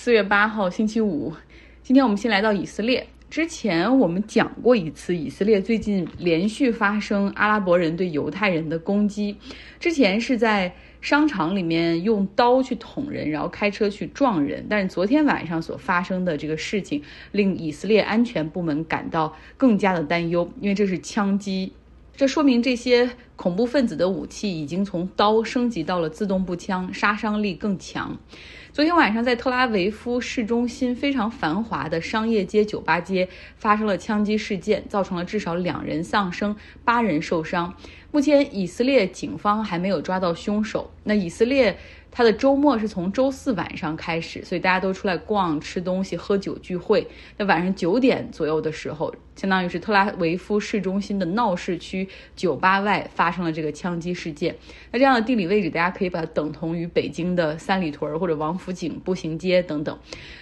四月八号，星期五。今天我们先来到以色列。之前我们讲过一次，以色列最近连续发生阿拉伯人对犹太人的攻击。之前是在商场里面用刀去捅人，然后开车去撞人。但是昨天晚上所发生的这个事情，令以色列安全部门感到更加的担忧，因为这是枪击。这说明这些恐怖分子的武器已经从刀升级到了自动步枪，杀伤力更强。昨天晚上，在特拉维夫市中心非常繁华的商业街、酒吧街发生了枪击事件，造成了至少两人丧生、八人受伤。目前，以色列警方还没有抓到凶手。那以色列。他的周末是从周四晚上开始，所以大家都出来逛、吃东西、喝酒、聚会。那晚上九点左右的时候，相当于是特拉维夫市中心的闹市区酒吧外发生了这个枪击事件。那这样的地理位置，大家可以把它等同于北京的三里屯或者王府井步行街等等。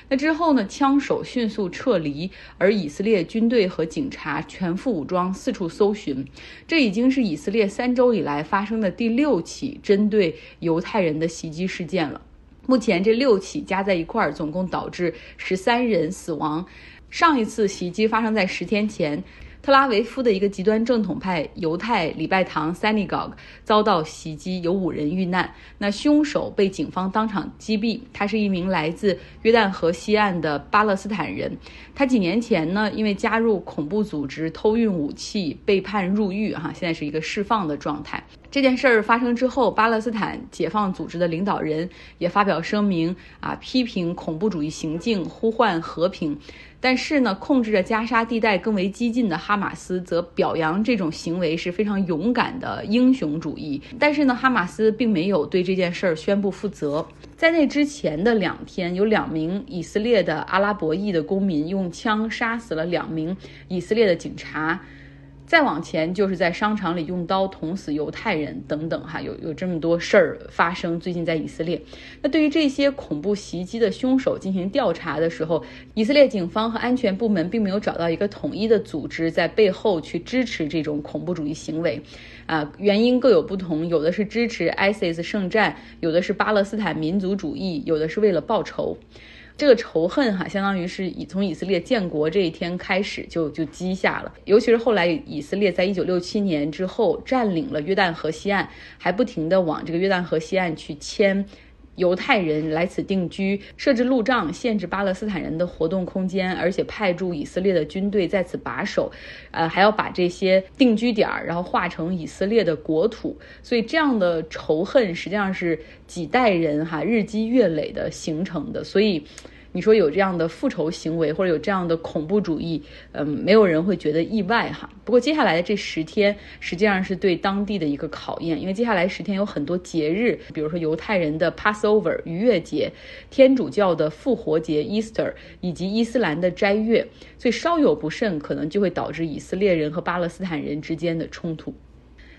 那之后呢，枪手迅速撤离，而以色列军队和警察全副武装四处搜寻。这已经是以色列三周以来发生的第六起针对犹太人的袭击。事件了，目前这六起加在一块儿，总共导致十三人死亡。上一次袭击发生在十天前。特拉维夫的一个极端正统派犹太礼拜堂 Synagogue 遭到袭击，有五人遇难。那凶手被警方当场击毙。他是一名来自约旦河西岸的巴勒斯坦人。他几年前呢，因为加入恐怖组织、偷运武器被判入狱，哈，现在是一个释放的状态。这件事儿发生之后，巴勒斯坦解放组织的领导人也发表声明，啊，批评恐怖主义行径，呼唤和平。但是呢，控制着加沙地带更为激进的哈马斯则表扬这种行为是非常勇敢的英雄主义。但是呢，哈马斯并没有对这件事儿宣布负责。在那之前的两天，有两名以色列的阿拉伯裔的公民用枪杀死了两名以色列的警察。再往前就是在商场里用刀捅死犹太人等等哈，有有这么多事儿发生。最近在以色列，那对于这些恐怖袭击的凶手进行调查的时候，以色列警方和安全部门并没有找到一个统一的组织在背后去支持这种恐怖主义行为，啊，原因各有不同，有的是支持 ISIS 圣战，有的是巴勒斯坦民族主义，有的是为了报仇。这个仇恨哈，相当于是以从以色列建国这一天开始就就积下了，尤其是后来以色列在一九六七年之后占领了约旦河西岸，还不停的往这个约旦河西岸去迁。犹太人来此定居，设置路障，限制巴勒斯坦人的活动空间，而且派驻以色列的军队在此把守，呃，还要把这些定居点儿，然后划成以色列的国土。所以这样的仇恨实际上是几代人哈日积月累的形成的。所以。你说有这样的复仇行为，或者有这样的恐怖主义，嗯，没有人会觉得意外哈。不过接下来的这十天实际上是对当地的一个考验，因为接下来十天有很多节日，比如说犹太人的 Passover 逾越节，天主教的复活节 Easter，以及伊斯兰的斋月，所以稍有不慎，可能就会导致以色列人和巴勒斯坦人之间的冲突。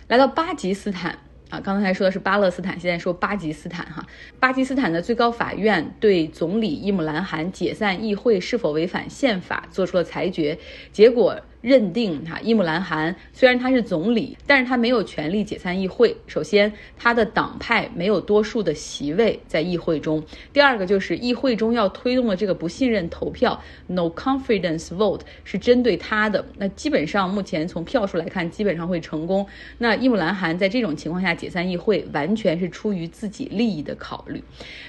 来到巴基斯坦。啊，刚才说的是巴勒斯坦，现在说巴基斯坦哈。巴基斯坦的最高法院对总理伊姆兰汗解散议会是否违反宪法做出了裁决，结果。认定哈伊姆兰汗虽然他是总理，但是他没有权利解散议会。首先，他的党派没有多数的席位在议会中；第二个就是议会中要推动的这个不信任投票 （no confidence vote） 是针对他的。那基本上目前从票数来看，基本上会成功。那伊姆兰汗在这种情况下解散议会，完全是出于自己利益的考虑。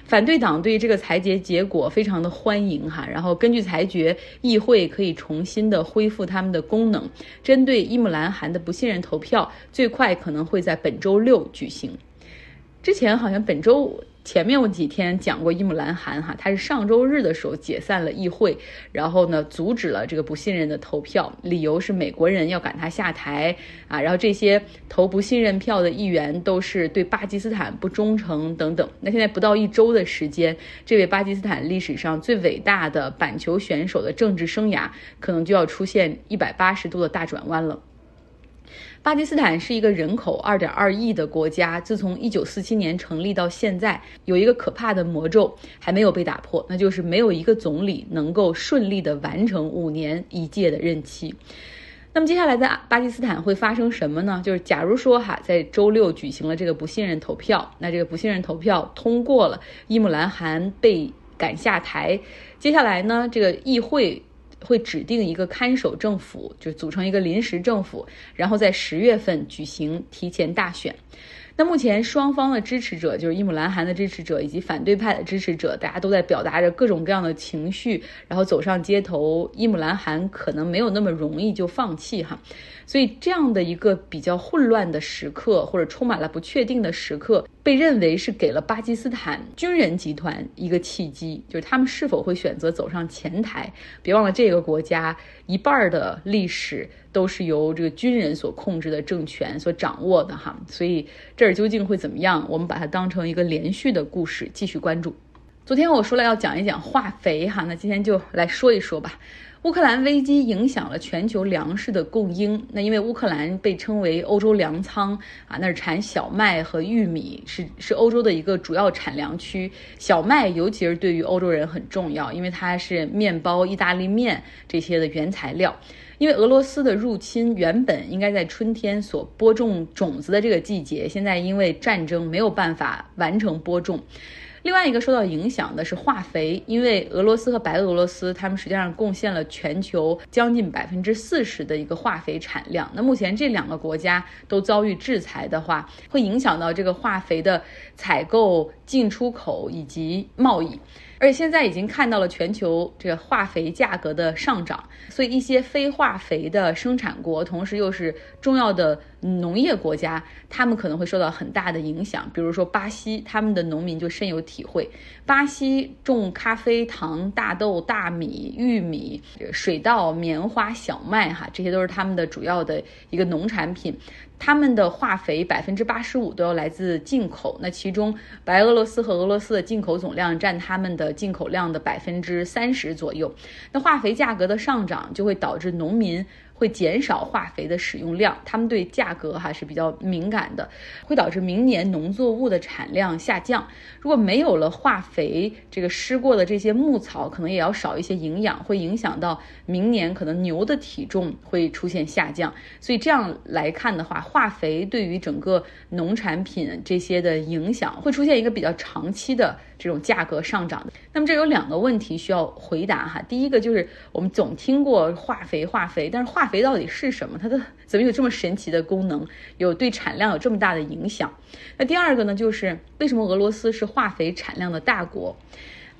反对党对于这个裁决结果非常的欢迎哈，然后根据裁决，议会可以重新的恢复他们的。的功能针对伊姆兰汗的不信任投票，最快可能会在本周六举行。之前好像本周前面我几天讲过伊姆兰汗哈，他是上周日的时候解散了议会，然后呢阻止了这个不信任的投票，理由是美国人要赶他下台啊，然后这些投不信任票的议员都是对巴基斯坦不忠诚等等。那现在不到一周的时间，这位巴基斯坦历史上最伟大的板球选手的政治生涯可能就要出现一百八十度的大转弯了。巴基斯坦是一个人口二点二亿的国家，自从一九四七年成立到现在，有一个可怕的魔咒还没有被打破，那就是没有一个总理能够顺利的完成五年一届的任期。那么接下来在巴基斯坦会发生什么呢？就是假如说哈，在周六举行了这个不信任投票，那这个不信任投票通过了，伊姆兰汗被。赶下台。接下来呢，这个议会会指定一个看守政府，就组成一个临时政府，然后在十月份举行提前大选。那目前双方的支持者，就是伊姆兰汗的支持者以及反对派的支持者，大家都在表达着各种各样的情绪，然后走上街头。伊姆兰汗可能没有那么容易就放弃哈。所以这样的一个比较混乱的时刻，或者充满了不确定的时刻，被认为是给了巴基斯坦军人集团一个契机，就是他们是否会选择走上前台。别忘了这，这个国家一半的历史都是由这个军人所控制的政权所掌握的哈。所以这儿究竟会怎么样？我们把它当成一个连续的故事继续关注。昨天我说了要讲一讲化肥哈，那今天就来说一说吧。乌克兰危机影响了全球粮食的供应。那因为乌克兰被称为欧洲粮仓啊，那是产小麦和玉米，是是欧洲的一个主要产粮区。小麦尤其是对于欧洲人很重要，因为它是面包、意大利面这些的原材料。因为俄罗斯的入侵原本应该在春天所播种种子的这个季节，现在因为战争没有办法完成播种。另外一个受到影响的是化肥，因为俄罗斯和白俄罗斯，他们实际上贡献了全球将近百分之四十的一个化肥产量。那目前这两个国家都遭遇制裁的话，会影响到这个化肥的采购、进出口以及贸易。而且现在已经看到了全球这个化肥价格的上涨，所以一些非化肥的生产国，同时又是重要的农业国家，他们可能会受到很大的影响。比如说巴西，他们的农民就深有体会。巴西种咖啡、糖、大豆、大米、玉米、水稻、棉花、小麦，哈，这些都是他们的主要的一个农产品。他们的化肥百分之八十五都要来自进口，那其中白俄罗斯和俄罗斯的进口总量占他们的进口量的百分之三十左右。那化肥价格的上涨就会导致农民。会减少化肥的使用量，他们对价格哈是比较敏感的，会导致明年农作物的产量下降。如果没有了化肥，这个施过的这些牧草可能也要少一些营养，会影响到明年可能牛的体重会出现下降。所以这样来看的话，化肥对于整个农产品这些的影响会出现一个比较长期的。这种价格上涨的，那么这有两个问题需要回答哈。第一个就是我们总听过化肥，化肥，但是化肥到底是什么？它的怎么有这么神奇的功能？有对产量有这么大的影响？那第二个呢，就是为什么俄罗斯是化肥产量的大国？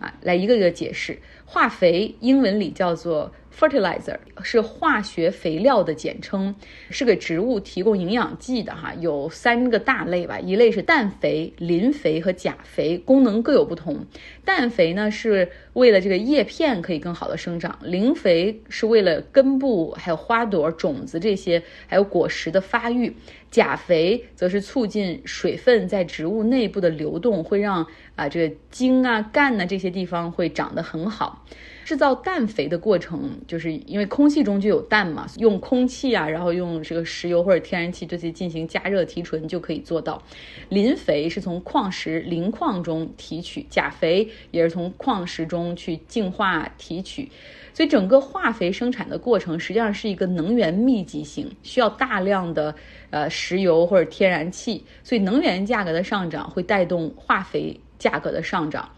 啊，来一个一个解释。化肥英文里叫做。Fertilizer 是化学肥料的简称，是给植物提供营养剂的哈。有三个大类吧，一类是氮肥、磷肥和钾肥，功能各有不同。氮肥呢是为了这个叶片可以更好的生长，磷肥是为了根部、还有花朵、种子这些，还有果实的发育。钾肥则是促进水分在植物内部的流动，会让啊这个茎啊、干呐这些地方会长得很好。制造氮肥的过程，就是因为空气中就有氮嘛，用空气啊，然后用这个石油或者天然气这些进行加热提纯就可以做到。磷肥是从矿石磷矿中提取，钾肥也是从矿石中去净化提取，所以整个化肥生产的过程实际上是一个能源密集型，需要大量的呃石油或者天然气，所以能源价格的上涨会带动化肥价格的上涨。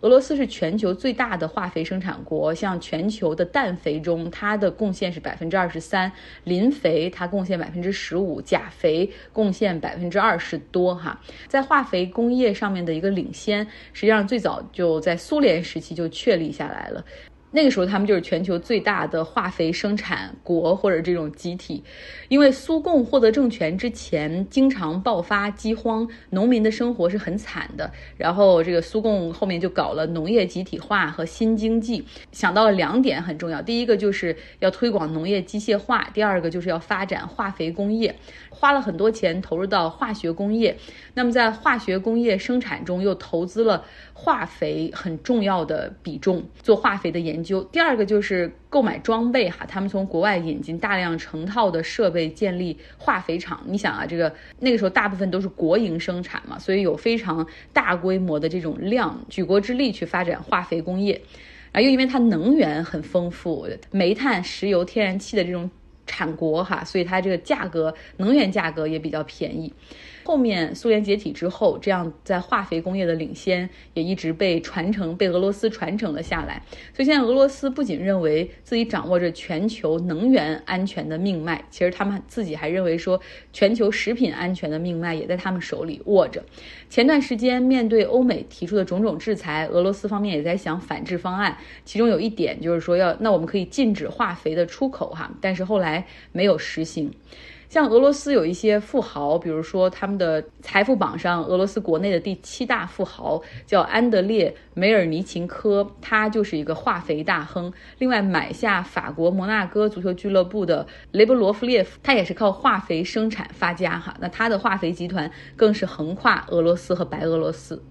俄罗斯是全球最大的化肥生产国，像全球的氮肥中，它的贡献是百分之二十三；磷肥它贡献百分之十五；钾肥贡献百分之二十多。哈，在化肥工业上面的一个领先，实际上最早就在苏联时期就确立下来了。那个时候，他们就是全球最大的化肥生产国或者这种集体，因为苏共获得政权之前，经常爆发饥荒，农民的生活是很惨的。然后这个苏共后面就搞了农业集体化和新经济，想到了两点很重要，第一个就是要推广农业机械化，第二个就是要发展化肥工业，花了很多钱投入到化学工业。那么在化学工业生产中又投资了化肥很重要的比重，做化肥的研。研究第二个就是购买装备哈，他们从国外引进大量成套的设备，建立化肥厂。你想啊，这个那个时候大部分都是国营生产嘛，所以有非常大规模的这种量，举国之力去发展化肥工业。啊，又因为它能源很丰富，煤炭、石油、天然气的这种产国哈，所以它这个价格能源价格也比较便宜。后面苏联解体之后，这样在化肥工业的领先也一直被传承，被俄罗斯传承了下来。所以现在俄罗斯不仅认为自己掌握着全球能源安全的命脉，其实他们自己还认为说，全球食品安全的命脉也在他们手里握着。前段时间面对欧美提出的种种制裁，俄罗斯方面也在想反制方案，其中有一点就是说要，那我们可以禁止化肥的出口哈，但是后来没有实行。像俄罗斯有一些富豪，比如说他们的财富榜上，俄罗斯国内的第七大富豪叫安德烈·梅尔尼琴科，他就是一个化肥大亨。另外买下法国摩纳哥足球俱乐部的雷布罗夫列夫，他也是靠化肥生产发家哈。那他的化肥集团更是横跨俄罗斯和白俄罗斯。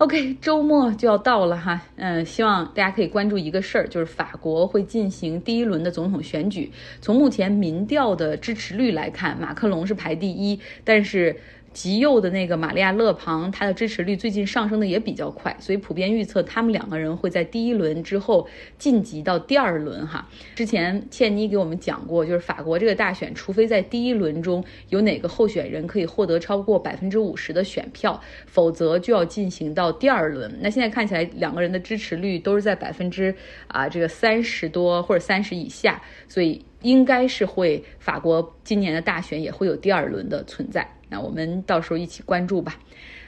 OK，周末就要到了哈，嗯，希望大家可以关注一个事儿，就是法国会进行第一轮的总统选举。从目前民调的支持率来看，马克龙是排第一，但是。极右的那个玛利亚·勒庞，他的支持率最近上升的也比较快，所以普遍预测他们两个人会在第一轮之后晋级到第二轮哈。之前倩妮给我们讲过，就是法国这个大选，除非在第一轮中有哪个候选人可以获得超过百分之五十的选票，否则就要进行到第二轮。那现在看起来两个人的支持率都是在百分之啊这个三十多或者三十以下，所以应该是会法国今年的大选也会有第二轮的存在。那我们到时候一起关注吧。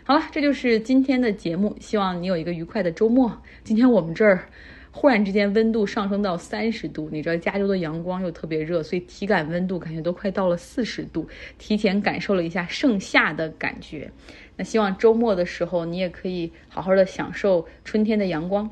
好了，这就是今天的节目，希望你有一个愉快的周末。今天我们这儿忽然之间温度上升到三十度，你知道加州的阳光又特别热，所以体感温度感觉都快到了四十度，提前感受了一下盛夏的感觉。那希望周末的时候你也可以好好的享受春天的阳光。